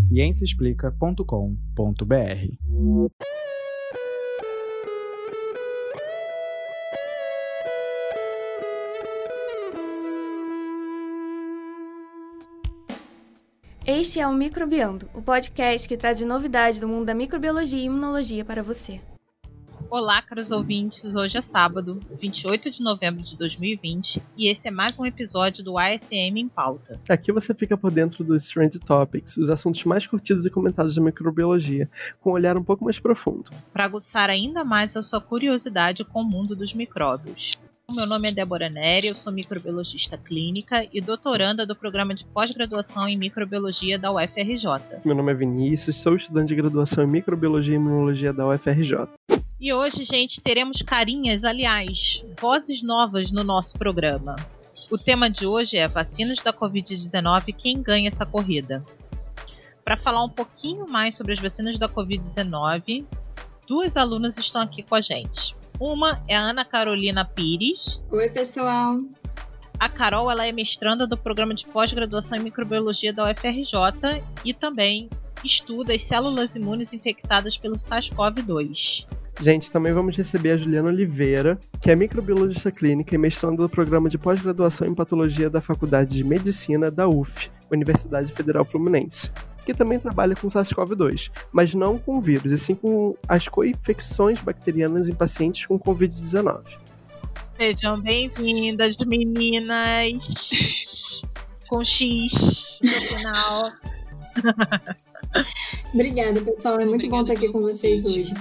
ciênciaexplica.com.br. Este é o Microbiando, o podcast que traz novidades do mundo da microbiologia e imunologia para você. Olá, caros ouvintes. Hoje é sábado, 28 de novembro de 2020, e esse é mais um episódio do ASM em pauta. Aqui você fica por dentro dos Trend Topics, os assuntos mais curtidos e comentados da microbiologia, com um olhar um pouco mais profundo. Para aguçar ainda mais a sua curiosidade com o mundo dos micróbios. Meu nome é Débora Neri, eu sou microbiologista clínica e doutoranda do programa de pós-graduação em microbiologia da UFRJ. Meu nome é Vinícius, sou estudante de graduação em microbiologia e imunologia da UFRJ. E hoje, gente, teremos carinhas, aliás, vozes novas no nosso programa. O tema de hoje é vacinas da Covid-19, quem ganha essa corrida? Para falar um pouquinho mais sobre as vacinas da Covid-19, duas alunas estão aqui com a gente. Uma é a Ana Carolina Pires. Oi, pessoal. A Carol ela é mestranda do programa de pós-graduação em microbiologia da UFRJ e também estuda as células imunes infectadas pelo SARS-CoV-2. Gente, também vamos receber a Juliana Oliveira, que é microbiologista clínica e mestranda do programa de pós-graduação em patologia da Faculdade de Medicina da UF, Universidade Federal Fluminense que também trabalha com SARS-CoV-2, mas não com vírus, e sim com as co-infecções bacterianas em pacientes com Covid-19. Sejam bem-vindas, meninas! com X no final. Obrigada, pessoal. É muito Obrigada bom estar aqui com vocês hoje.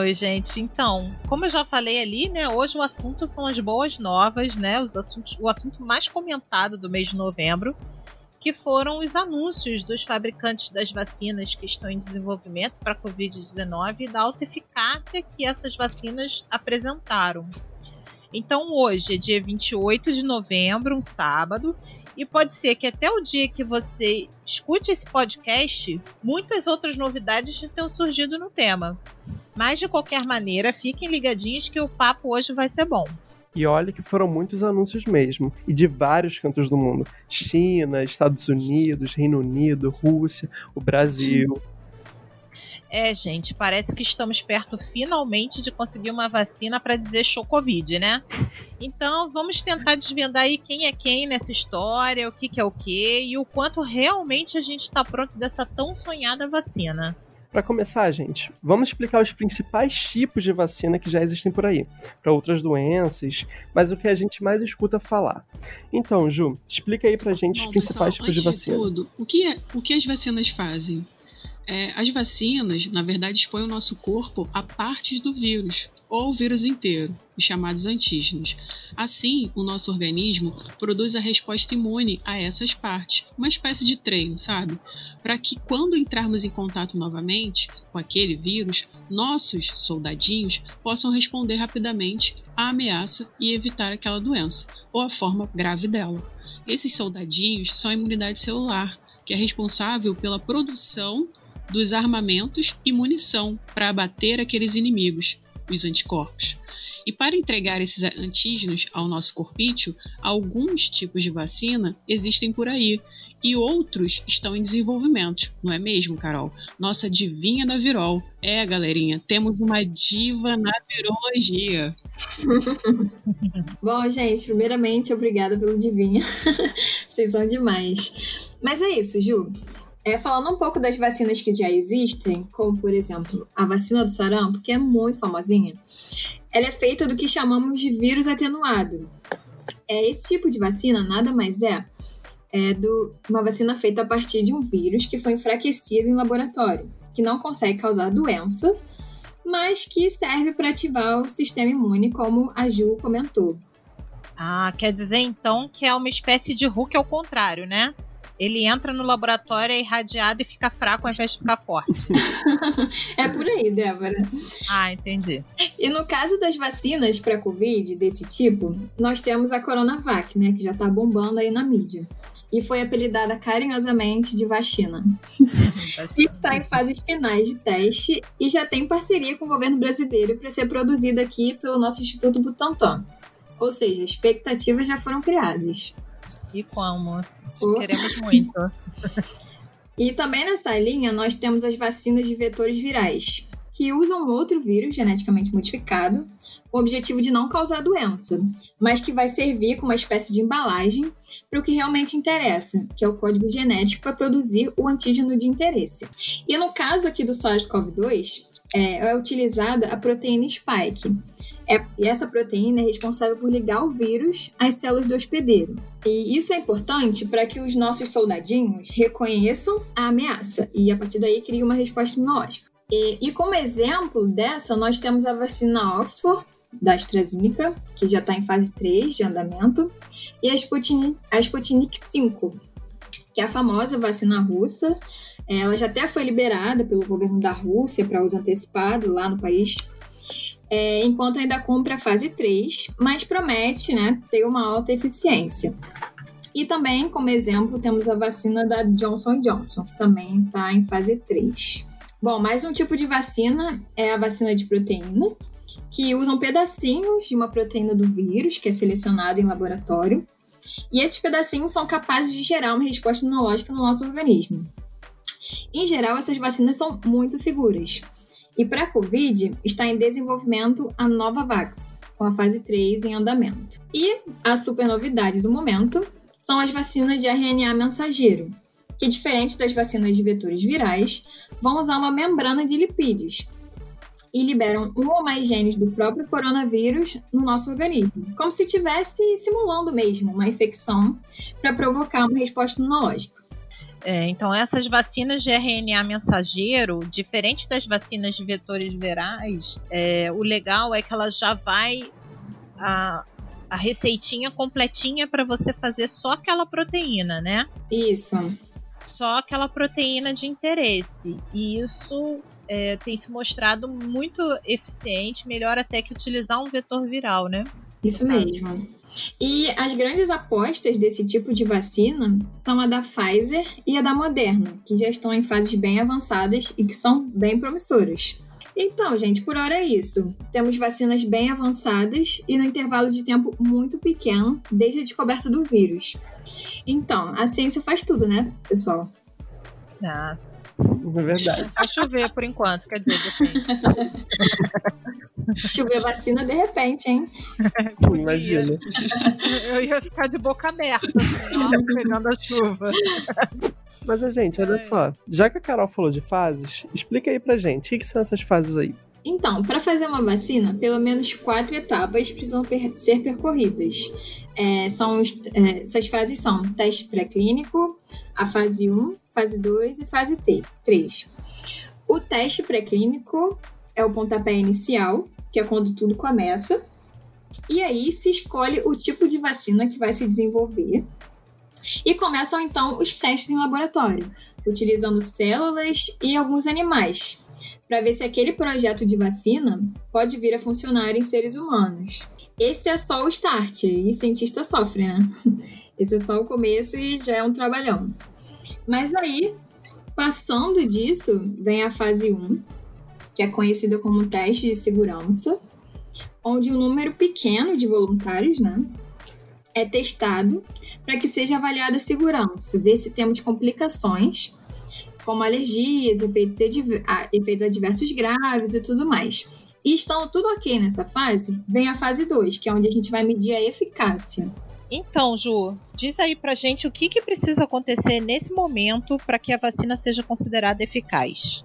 Oi, gente. Então, como eu já falei ali, né? Hoje o assunto são as boas novas, né? Os assuntos, o assunto mais comentado do mês de novembro que foram os anúncios dos fabricantes das vacinas que estão em desenvolvimento para a Covid-19 e da alta eficácia que essas vacinas apresentaram. Então, hoje é dia 28 de novembro, um sábado, e pode ser que até o dia que você escute esse podcast, muitas outras novidades já tenham surgido no tema. Mas, de qualquer maneira, fiquem ligadinhos que o papo hoje vai ser bom. E olha que foram muitos anúncios mesmo, e de vários cantos do mundo: China, Estados Unidos, Reino Unido, Rússia, o Brasil. É, gente, parece que estamos perto finalmente de conseguir uma vacina para dizer show Covid, né? Então vamos tentar desvendar aí quem é quem nessa história, o que, que é o que e o quanto realmente a gente está pronto dessa tão sonhada vacina. Para começar, gente, vamos explicar os principais tipos de vacina que já existem por aí, para outras doenças, mas o que a gente mais escuta falar. Então, Ju, explica aí pra gente Bom, os principais pessoal, tipos de vacina. De tudo, o que, é, o que as vacinas fazem? É, as vacinas, na verdade, expõem o nosso corpo a partes do vírus, ou o vírus inteiro, os chamados antígenos. Assim, o nosso organismo produz a resposta imune a essas partes, uma espécie de treino, sabe? Para que quando entrarmos em contato novamente com aquele vírus, nossos soldadinhos possam responder rapidamente à ameaça e evitar aquela doença, ou a forma grave dela. Esses soldadinhos são a imunidade celular, que é responsável pela produção dos armamentos e munição para abater aqueles inimigos, os anticorpos. E para entregar esses antígenos ao nosso corpício, alguns tipos de vacina existem por aí e outros estão em desenvolvimento, não é mesmo, Carol? Nossa divinha da Virol. É, galerinha, temos uma diva na virologia. Bom, gente, primeiramente, obrigada pelo divinha. Vocês são demais. Mas é isso, Ju. É, falando um pouco das vacinas que já existem, como por exemplo a vacina do sarampo, que é muito famosinha, ela é feita do que chamamos de vírus atenuado. É, esse tipo de vacina nada mais é, é do, uma vacina feita a partir de um vírus que foi enfraquecido em laboratório, que não consegue causar doença, mas que serve para ativar o sistema imune, como a Ju comentou. Ah, quer dizer então que é uma espécie de Hulk ao contrário, né? Ele entra no laboratório, é irradiado e fica fraco ao invés de ficar forte. é por aí, Débora. Ah, entendi. E no caso das vacinas para Covid desse tipo, nós temos a Coronavac, né, que já tá bombando aí na mídia. E foi apelidada carinhosamente de vacina. está em fases finais de teste e já tem parceria com o governo brasileiro para ser produzida aqui pelo nosso Instituto Butantan. Ou seja, expectativas já foram criadas. E como? Oh. Queremos muito. E também nessa linha, nós temos as vacinas de vetores virais, que usam outro vírus geneticamente modificado com o objetivo de não causar doença, mas que vai servir como uma espécie de embalagem para o que realmente interessa, que é o código genético para produzir o antígeno de interesse. E no caso aqui do SARS-CoV-2, é, é utilizada a proteína spike. É, e essa proteína é responsável por ligar o vírus às células do hospedeiro. E isso é importante para que os nossos soldadinhos reconheçam a ameaça e, a partir daí, criem uma resposta imunológica. E, e como exemplo dessa, nós temos a vacina Oxford, da AstraZeneca, que já está em fase 3 de andamento, e a Sputnik, a Sputnik 5, que é a famosa vacina russa. Ela já até foi liberada pelo governo da Rússia para uso antecipado lá no país, é, enquanto ainda cumpre a fase 3, mas promete né, ter uma alta eficiência. E também, como exemplo, temos a vacina da Johnson Johnson, que também está em fase 3. Bom, mais um tipo de vacina é a vacina de proteína, que usam pedacinhos de uma proteína do vírus, que é selecionado em laboratório, e esses pedacinhos são capazes de gerar uma resposta imunológica no nosso organismo. Em geral, essas vacinas são muito seguras. E para a Covid, está em desenvolvimento a Novavax, com a fase 3 em andamento. E a super novidade do momento são as vacinas de RNA mensageiro, que, diferente das vacinas de vetores virais, vão usar uma membrana de lipídios, e liberam um ou mais genes do próprio coronavírus no nosso organismo, como se estivesse simulando mesmo uma infecção para provocar uma resposta imunológica. É, então, essas vacinas de RNA mensageiro, diferente das vacinas de vetores virais, é, o legal é que ela já vai a, a receitinha completinha para você fazer só aquela proteína, né? Isso. Só aquela proteína de interesse. E isso é, tem se mostrado muito eficiente, melhor até que utilizar um vetor viral, né? Isso mesmo. E as grandes apostas desse tipo de vacina são a da Pfizer e a da Moderna, que já estão em fases bem avançadas e que são bem promissoras. Então, gente, por hora é isso. Temos vacinas bem avançadas e no intervalo de tempo muito pequeno desde a descoberta do vírus. Então, a ciência faz tudo, né, pessoal? Ah, É verdade. vai chover por enquanto, quer dizer, depende. Chover vacina de repente, hein? Imagina. Eu ia ficar de boca aberta, assim, pegando a chuva. Mas, gente, olha Ai. só. Já que a Carol falou de fases, explica aí pra gente. O que, que são essas fases aí? Então, para fazer uma vacina, pelo menos quatro etapas precisam per- ser percorridas. É, são os- é, essas fases são teste pré-clínico, a fase 1, fase 2 e fase 3. O teste pré-clínico é o pontapé inicial, que é quando tudo começa. E aí se escolhe o tipo de vacina que vai se desenvolver. E começam então os testes em laboratório, utilizando células e alguns animais, para ver se aquele projeto de vacina pode vir a funcionar em seres humanos. Esse é só o start, e cientista sofre, né? Esse é só o começo e já é um trabalhão. Mas aí, passando disso, vem a fase 1, que é conhecida como teste de segurança, onde um número pequeno de voluntários, né, é testado para que seja avaliada a segurança, ver se temos complicações como alergias, efeitos, efeitos adversos graves e tudo mais. E estando tudo ok nessa fase, vem a fase 2, que é onde a gente vai medir a eficácia. Então, Ju, diz aí pra gente o que, que precisa acontecer nesse momento para que a vacina seja considerada eficaz.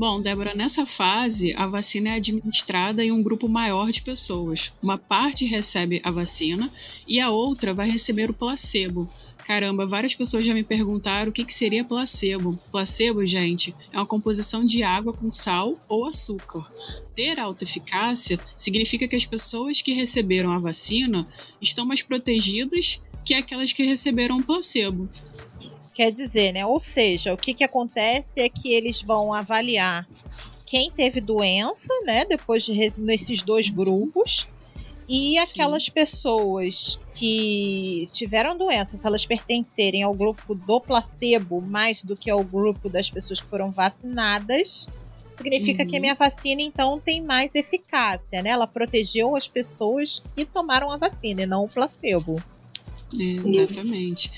Bom, Débora, nessa fase, a vacina é administrada em um grupo maior de pessoas. Uma parte recebe a vacina e a outra vai receber o placebo. Caramba, várias pessoas já me perguntaram o que, que seria placebo. Placebo, gente, é uma composição de água com sal ou açúcar. Ter alta eficácia significa que as pessoas que receberam a vacina estão mais protegidas que aquelas que receberam o placebo. Quer dizer, né? Ou seja, o que, que acontece é que eles vão avaliar quem teve doença, né? Depois de nesses dois grupos. E aquelas pessoas que tiveram doença, se elas pertencerem ao grupo do placebo mais do que ao grupo das pessoas que foram vacinadas, significa que a Uhum. minha vacina então tem mais eficácia, né? Ela protegeu as pessoas que tomaram a vacina e não o placebo. É, exatamente.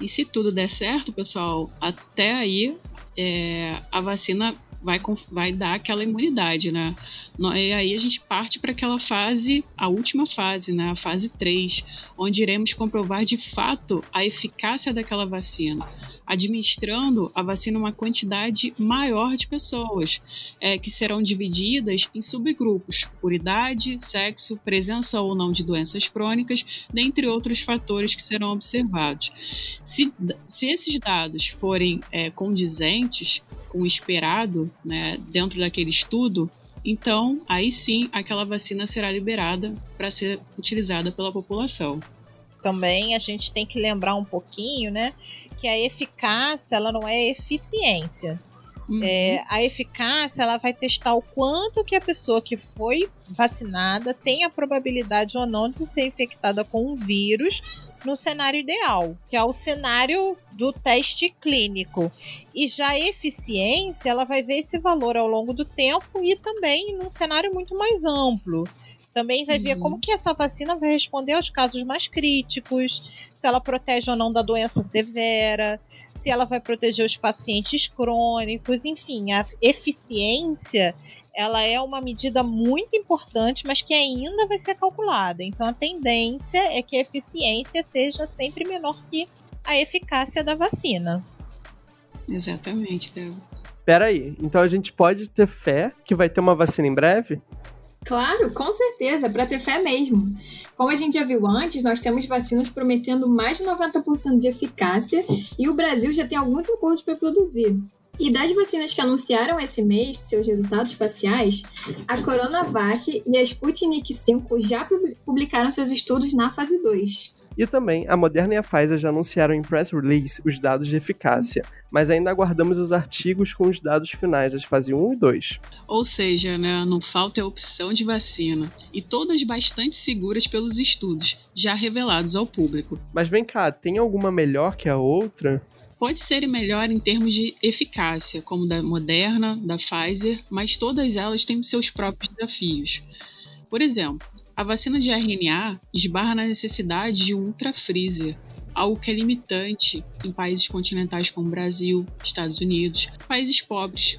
E se tudo der certo, pessoal, até aí é, a vacina vai, vai dar aquela imunidade, né? E aí a gente parte para aquela fase, a última fase, né? A fase 3, onde iremos comprovar de fato a eficácia daquela vacina administrando a vacina a uma quantidade maior de pessoas, é, que serão divididas em subgrupos por idade, sexo, presença ou não de doenças crônicas, dentre outros fatores que serão observados. Se, se esses dados forem é, condizentes com o esperado né, dentro daquele estudo, então aí sim aquela vacina será liberada para ser utilizada pela população. Também a gente tem que lembrar um pouquinho, né, que a eficácia ela não é eficiência. Uhum. É, a eficácia ela vai testar o quanto que a pessoa que foi vacinada tem a probabilidade ou não de ser infectada com um vírus no cenário ideal, que é o cenário do teste clínico. E já a eficiência, ela vai ver esse valor ao longo do tempo e também num cenário muito mais amplo. Também vai uhum. ver como que essa vacina vai responder aos casos mais críticos, se ela protege ou não da doença severa, se ela vai proteger os pacientes crônicos, enfim, a eficiência ela é uma medida muito importante, mas que ainda vai ser calculada. Então a tendência é que a eficiência seja sempre menor que a eficácia da vacina. Exatamente, Débora. Peraí, então a gente pode ter fé que vai ter uma vacina em breve? Claro, com certeza, para ter fé mesmo. Como a gente já viu antes, nós temos vacinas prometendo mais de 90% de eficácia e o Brasil já tem alguns acordos para produzir. E das vacinas que anunciaram esse mês seus resultados faciais, a Coronavac e a Sputnik V já publicaram seus estudos na fase 2. E também, a Moderna e a Pfizer já anunciaram em press release os dados de eficácia, mas ainda aguardamos os artigos com os dados finais das fase 1 e 2. Ou seja, né, não falta a opção de vacina, e todas bastante seguras pelos estudos, já revelados ao público. Mas vem cá, tem alguma melhor que a outra? Pode ser melhor em termos de eficácia, como da Moderna, da Pfizer, mas todas elas têm seus próprios desafios. Por exemplo, a vacina de RNA esbarra na necessidade de ultra-freezer, algo que é limitante em países continentais como Brasil, Estados Unidos, países pobres.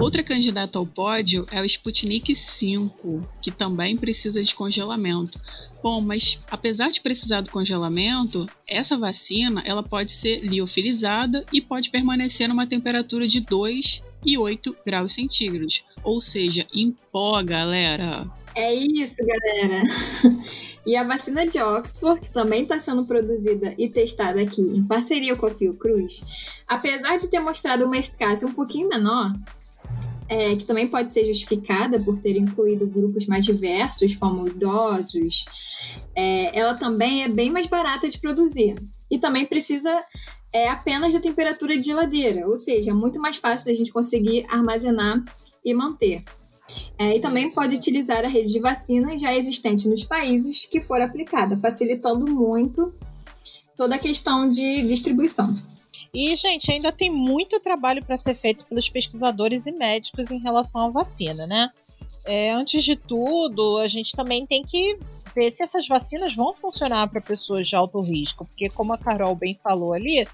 Outra candidata ao pódio é o Sputnik V, que também precisa de congelamento. Bom, mas apesar de precisar do congelamento, essa vacina ela pode ser liofilizada e pode permanecer numa temperatura de 2 e 8 graus centígrados. Ou seja, em pó, galera. É isso, galera. E a vacina de Oxford, que também está sendo produzida e testada aqui em parceria com a Fiocruz, apesar de ter mostrado uma eficácia um pouquinho menor, é, que também pode ser justificada por ter incluído grupos mais diversos, como idosos, é, ela também é bem mais barata de produzir. E também precisa é, apenas da temperatura de geladeira, ou seja, é muito mais fácil da gente conseguir armazenar e manter. É, e também pode utilizar a rede de vacinas já existente nos países que for aplicada, facilitando muito toda a questão de distribuição. E, gente, ainda tem muito trabalho para ser feito pelos pesquisadores e médicos em relação à vacina, né? É, antes de tudo, a gente também tem que ver se essas vacinas vão funcionar para pessoas de alto risco, porque, como a Carol bem falou ali,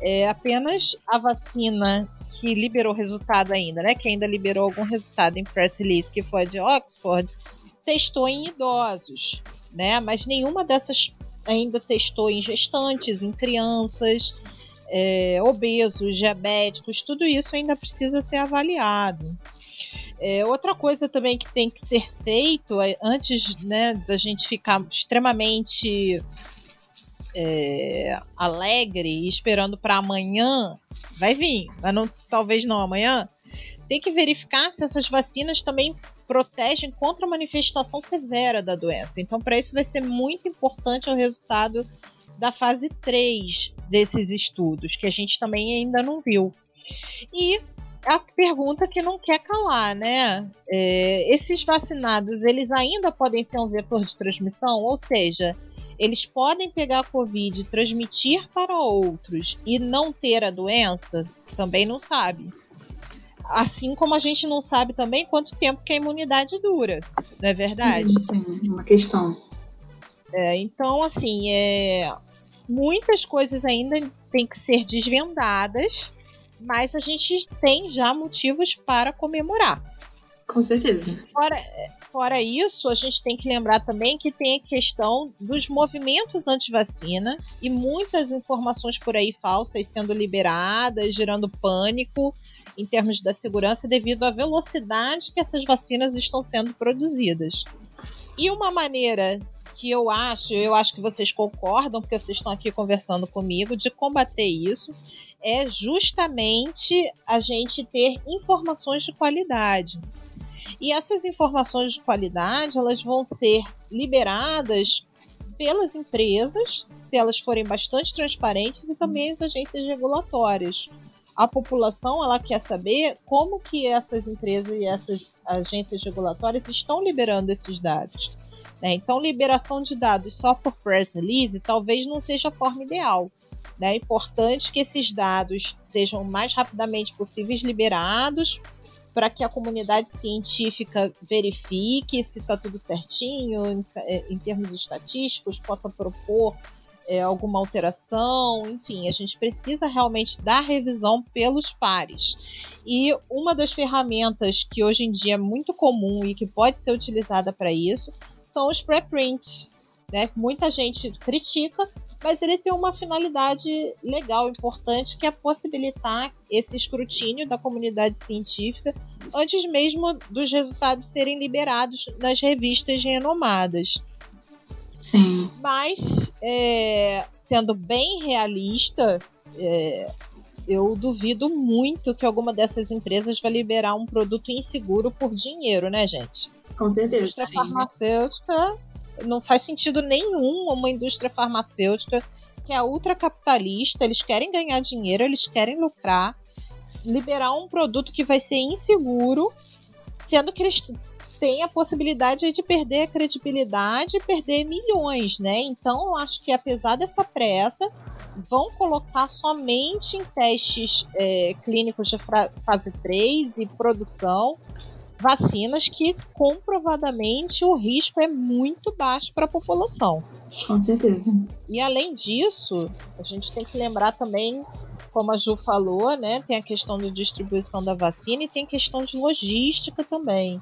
é apenas a vacina que liberou resultado ainda, né? Que ainda liberou algum resultado em press release, que foi a de Oxford, testou em idosos, né? Mas nenhuma dessas ainda testou em gestantes, em crianças, é, obesos, diabéticos, tudo isso ainda precisa ser avaliado. É, outra coisa também que tem que ser feito é, antes né, da gente ficar extremamente é, alegre esperando para amanhã, vai vir, mas não, talvez não amanhã. Tem que verificar se essas vacinas também protegem contra a manifestação severa da doença. Então, para isso vai ser muito importante o resultado da fase 3 desses estudos, que a gente também ainda não viu. E a pergunta que não quer calar, né? É, esses vacinados, eles ainda podem ser um vetor de transmissão? Ou seja, eles podem pegar a Covid e transmitir para outros e não ter a doença? Também não sabe. Assim como a gente não sabe também quanto tempo que a imunidade dura, não é verdade? Sim, sim uma questão. É, então, assim, é, muitas coisas ainda têm que ser desvendadas, mas a gente tem já motivos para comemorar. Com certeza. Fora, fora isso, a gente tem que lembrar também que tem a questão dos movimentos anti-vacina e muitas informações por aí falsas sendo liberadas, gerando pânico em termos da segurança devido à velocidade que essas vacinas estão sendo produzidas. E uma maneira que eu acho, eu acho que vocês concordam, porque vocês estão aqui conversando comigo, de combater isso é justamente a gente ter informações de qualidade. E essas informações de qualidade, elas vão ser liberadas pelas empresas, se elas forem bastante transparentes, e também as agências regulatórias. A população ela quer saber como que essas empresas e essas agências regulatórias estão liberando esses dados. Né? Então, liberação de dados só por press release talvez não seja a forma ideal. Né? É importante que esses dados sejam o mais rapidamente possíveis liberados para que a comunidade científica verifique se está tudo certinho em, é, em, termos estatísticos, possa propor é, alguma alteração, enfim, a gente precisa realmente dar revisão pelos pares. E uma das ferramentas que hoje em dia é muito comum e que pode ser utilizada para isso são os preprints. Né? Muita gente critica, mas ele tem uma finalidade legal, importante, que é possibilitar esse escrutínio da comunidade científica antes mesmo dos resultados serem liberados nas revistas renomadas. Sim. Mas, é, sendo bem realista, é, eu duvido muito que alguma dessas empresas vai liberar um produto inseguro por dinheiro, né, gente? Com certeza. A indústria farmacêutica não faz sentido nenhum uma indústria farmacêutica que é ultracapitalista, eles querem ganhar dinheiro, eles querem lucrar, liberar um produto que vai ser inseguro, sendo que eles têm a possibilidade de perder a credibilidade e perder milhões, né? Então, eu acho que apesar dessa pressa, vão colocar somente em testes é, clínicos de fase 3 e produção vacinas que comprovadamente o risco é muito baixo para a população. Com certeza. E além disso, a gente tem que lembrar também, como a Ju falou, né? Tem a questão da distribuição da vacina e tem questão de logística também.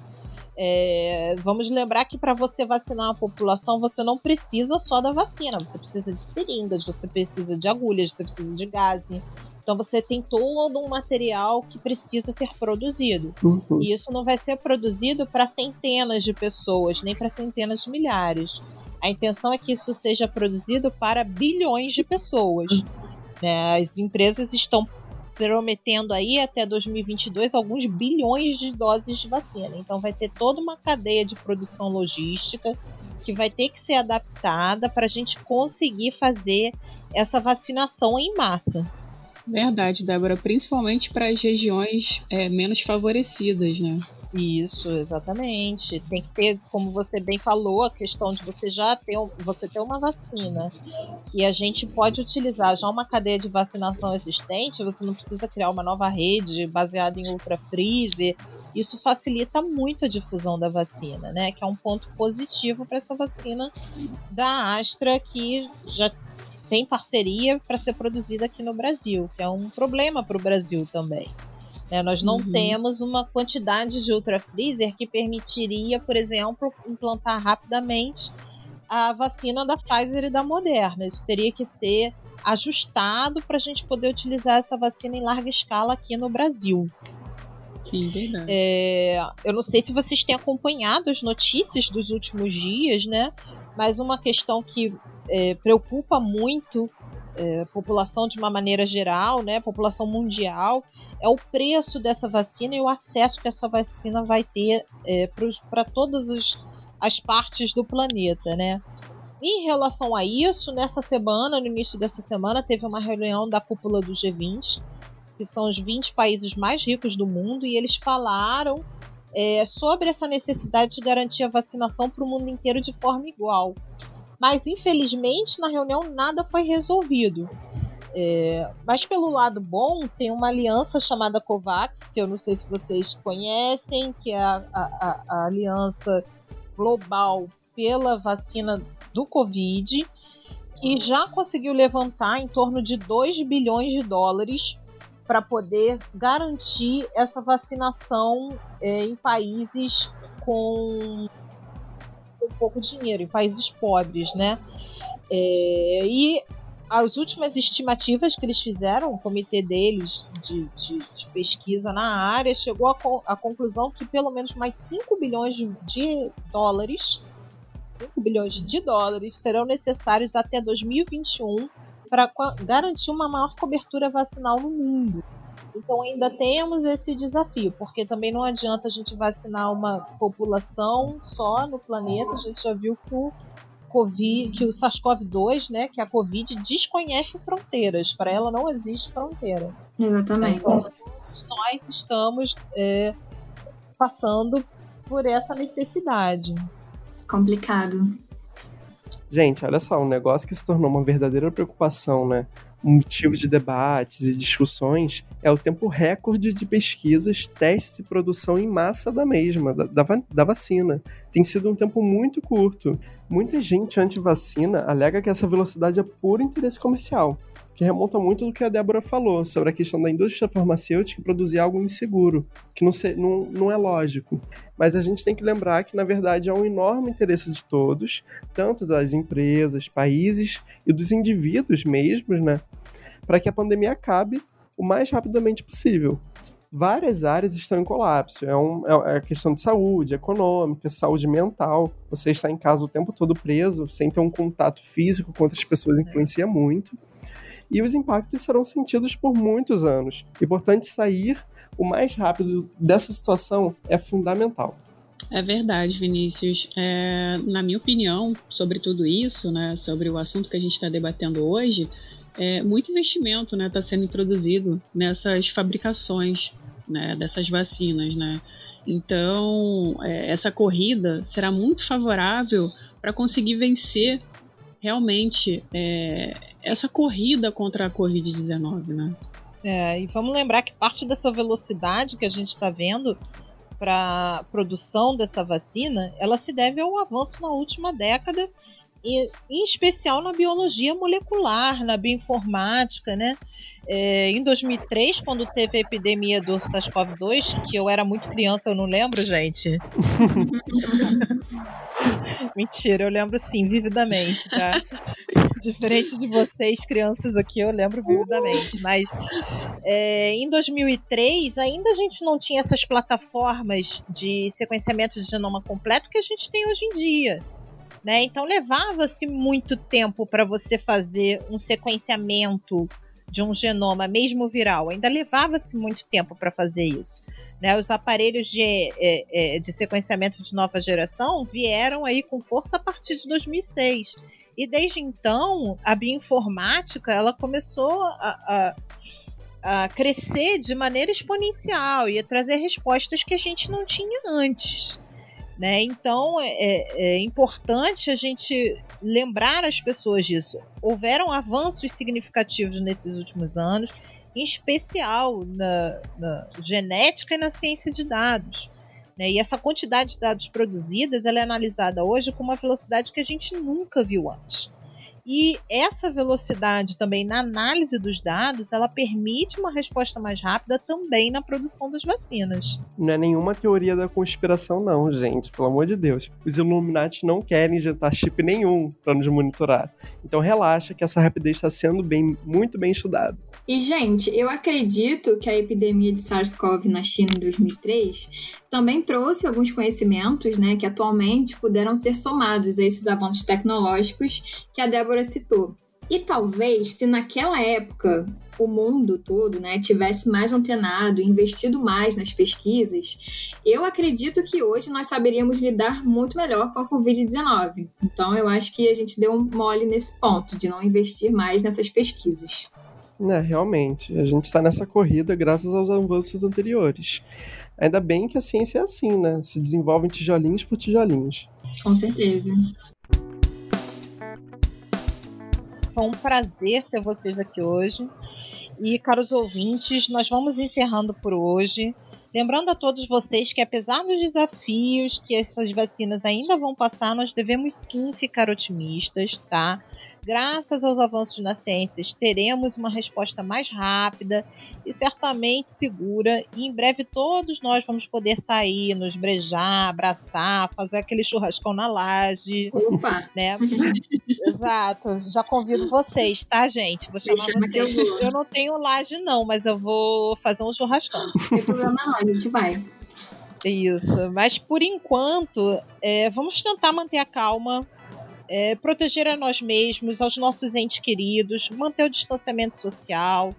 É, vamos lembrar que para você vacinar a população, você não precisa só da vacina, você precisa de seringas, você precisa de agulhas, você precisa de gás, então você tem todo um material que precisa ser produzido. Uhum. E isso não vai ser produzido para centenas de pessoas, nem para centenas de milhares. A intenção é que isso seja produzido para bilhões de pessoas. Né? As empresas estão prometendo aí até 2022 alguns bilhões de doses de vacina. Então vai ter toda uma cadeia de produção logística que vai ter que ser adaptada para a gente conseguir fazer essa vacinação em massa. Verdade, Débora, principalmente para as regiões é, menos favorecidas, né? Isso, exatamente. Tem que ter, como você bem falou, a questão de você já ter, você ter uma vacina que a gente pode utilizar já uma cadeia de vacinação existente, você não precisa criar uma nova rede baseada em ultra freezer. Isso facilita muito a difusão da vacina, né? Que é um ponto positivo para essa vacina da Astra que já tem parceria para ser produzida aqui no Brasil, que é um problema para o Brasil também. Né? Nós não uhum. temos uma quantidade de ultra freezer que permitiria, por exemplo, implantar rapidamente a vacina da Pfizer e da Moderna. Isso teria que ser ajustado para a gente poder utilizar essa vacina em larga escala aqui no Brasil. Sim, verdade. É, eu não sei se vocês têm acompanhado as notícias dos últimos dias, né? Mas uma questão que é, preocupa muito é, a população de uma maneira geral, né, a população mundial, é o preço dessa vacina e o acesso que essa vacina vai ter é, para todas as, as partes do planeta, né? Em relação a isso, nessa semana, no início dessa semana, teve uma reunião da cúpula do G20, que são os 20 países mais ricos do mundo, e eles falaram é, sobre essa necessidade de garantir a vacinação para o mundo inteiro de forma igual. Mas infelizmente na reunião nada foi resolvido. É, mas pelo lado bom, tem uma aliança chamada COVAX, que eu não sei se vocês conhecem, que é a, a, a aliança global pela vacina do Covid. que já conseguiu levantar em torno de 2 bilhões de dólares para poder garantir essa vacinação é, em países com, com pouco dinheiro, em países pobres, né? É, e as últimas estimativas que eles fizeram, o comitê deles de, de, de pesquisa na área, chegou à conclusão que pelo menos mais 5 bilhões de, de dólares 5 bilhões de dólares serão necessários até 2021 para garantir uma maior cobertura vacinal no mundo. Então ainda temos esse desafio, porque também não adianta a gente vacinar uma população só no planeta. A gente já viu que o COVID, que o SARS-CoV-2, né, que a COVID desconhece fronteiras. Para ela não existe fronteira. Exatamente. Então, nós estamos é, passando por essa necessidade. Complicado. Gente, olha só, um negócio que se tornou uma verdadeira preocupação, né? Motivo de debates e discussões é o tempo recorde de pesquisas, testes e produção em massa da mesma, da, da vacina. Tem sido um tempo muito curto. Muita gente anti-vacina alega que essa velocidade é puro interesse comercial que remonta muito do que a Débora falou sobre a questão da indústria farmacêutica produzir algo inseguro, que não, se, não, não é lógico. Mas a gente tem que lembrar que, na verdade, é um enorme interesse de todos, tanto das empresas, países e dos indivíduos mesmos, né, para que a pandemia acabe o mais rapidamente possível. Várias áreas estão em colapso. É, um, é a questão de saúde, econômica, saúde mental. Você está em casa o tempo todo preso, sem ter um contato físico com outras pessoas, influencia muito e os impactos serão sentidos por muitos anos. E, portanto, sair o mais rápido dessa situação é fundamental. É verdade, Vinícius. É, na minha opinião, sobre tudo isso, né, sobre o assunto que a gente está debatendo hoje, é, muito investimento está né, tá sendo introduzido nessas fabricações né, dessas vacinas. Né? Então, é, essa corrida será muito favorável para conseguir vencer realmente é, essa corrida contra a Covid-19, né? É, e vamos lembrar que parte dessa velocidade que a gente está vendo para produção dessa vacina, ela se deve ao avanço na última década, e, em especial na biologia molecular, na bioinformática, né? É, em 2003, quando teve a epidemia do SARS-CoV-2, que eu era muito criança, eu não lembro, gente. Mentira, eu lembro sim, vividamente, tá? Diferente de vocês, crianças aqui, eu lembro vividamente. Mas é, em 2003, ainda a gente não tinha essas plataformas de sequenciamento de genoma completo que a gente tem hoje em dia. Né? Então levava-se muito tempo para você fazer um sequenciamento de um genoma, mesmo viral. Ainda levava-se muito tempo para fazer isso. Né? Os aparelhos de, é, é, de sequenciamento de nova geração vieram aí com força a partir de 2006. E desde então, a bioinformática ela começou a, a, a crescer de maneira exponencial e a trazer respostas que a gente não tinha antes. Né? Então é, é, é, importante a gente lembrar as pessoas disso. Houveram avanços significativos nesses últimos anos, em especial na, na genética e na ciência de dados. Né? E essa quantidade de dados produzidas ela é analisada hoje com uma velocidade que a gente nunca viu antes. E essa velocidade também na análise dos dados, ela permite uma resposta mais rápida também na produção das vacinas. Não é nenhuma teoria da conspiração, não, gente. Pelo amor de Deus. Os Illuminati não querem injetar chip nenhum para nos monitorar. Então relaxa que essa rapidez está sendo bem, muito bem estudada. E, gente, eu acredito que a epidemia de SARS-CoV na China em 2003 também trouxe alguns conhecimentos né, que atualmente puderam ser somados a esses avanços tecnológicos que a Débora citou. E talvez, se naquela época o mundo todo né, tivesse mais antenado, investido mais nas pesquisas, eu acredito que hoje nós saberíamos lidar muito melhor com a Covid-19. Então, eu acho que a gente deu um mole nesse ponto, de não investir mais nessas pesquisas. É, realmente. A gente está nessa corrida graças aos avanços anteriores. Ainda bem que a ciência é assim, né? Se desenvolve tijolinhos por tijolinhos. Com certeza. Foi um prazer ter vocês aqui hoje. E, caros ouvintes, nós vamos encerrando por hoje. Lembrando a todos vocês que, apesar dos desafios que essas vacinas ainda vão passar, nós devemos sim ficar otimistas, tá? Graças aos avanços na ciência, teremos uma resposta mais rápida e certamente segura. E em breve todos nós vamos poder sair, nos brejar, abraçar, fazer aquele churrascão na laje. Opa! Né? Exato. Já convido vocês, tá, gente? Vou chamar chama que vocês. eu. Eu não tenho laje, não, mas eu vou fazer um churrascão. Não tem problema não, a gente vai. Isso. Mas por enquanto, é, vamos tentar manter a calma. É, proteger a nós mesmos, aos nossos entes queridos, manter o distanciamento social,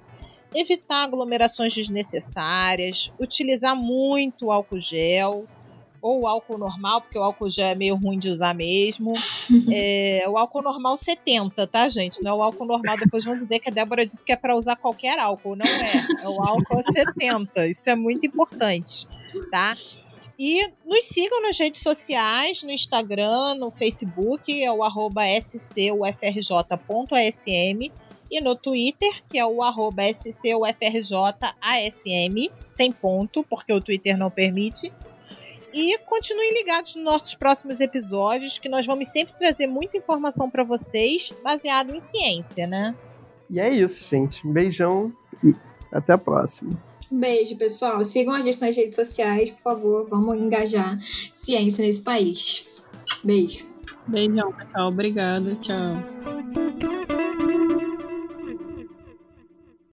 evitar aglomerações desnecessárias, utilizar muito álcool gel ou o álcool normal, porque o álcool gel é meio ruim de usar mesmo. É, o álcool normal 70, tá, gente? Não é o álcool normal. Depois vão dizer que a Débora disse que é para usar qualquer álcool. Não é. É o álcool 70. Isso é muito importante, tá? E nos sigam nas redes sociais, no Instagram, no Facebook, é o arroba scufrj.asm e no Twitter, que é o arroba scufrjasm, sem ponto, porque o Twitter não permite. E continuem ligados nos nossos próximos episódios, que nós vamos sempre trazer muita informação para vocês, baseado em ciência, né? E é isso, gente. Um beijão e até a próxima. Beijo, pessoal. Sigam a gente nas redes sociais, por favor. Vamos engajar ciência nesse país. Beijo. Beijão, pessoal. Obrigada. Tchau.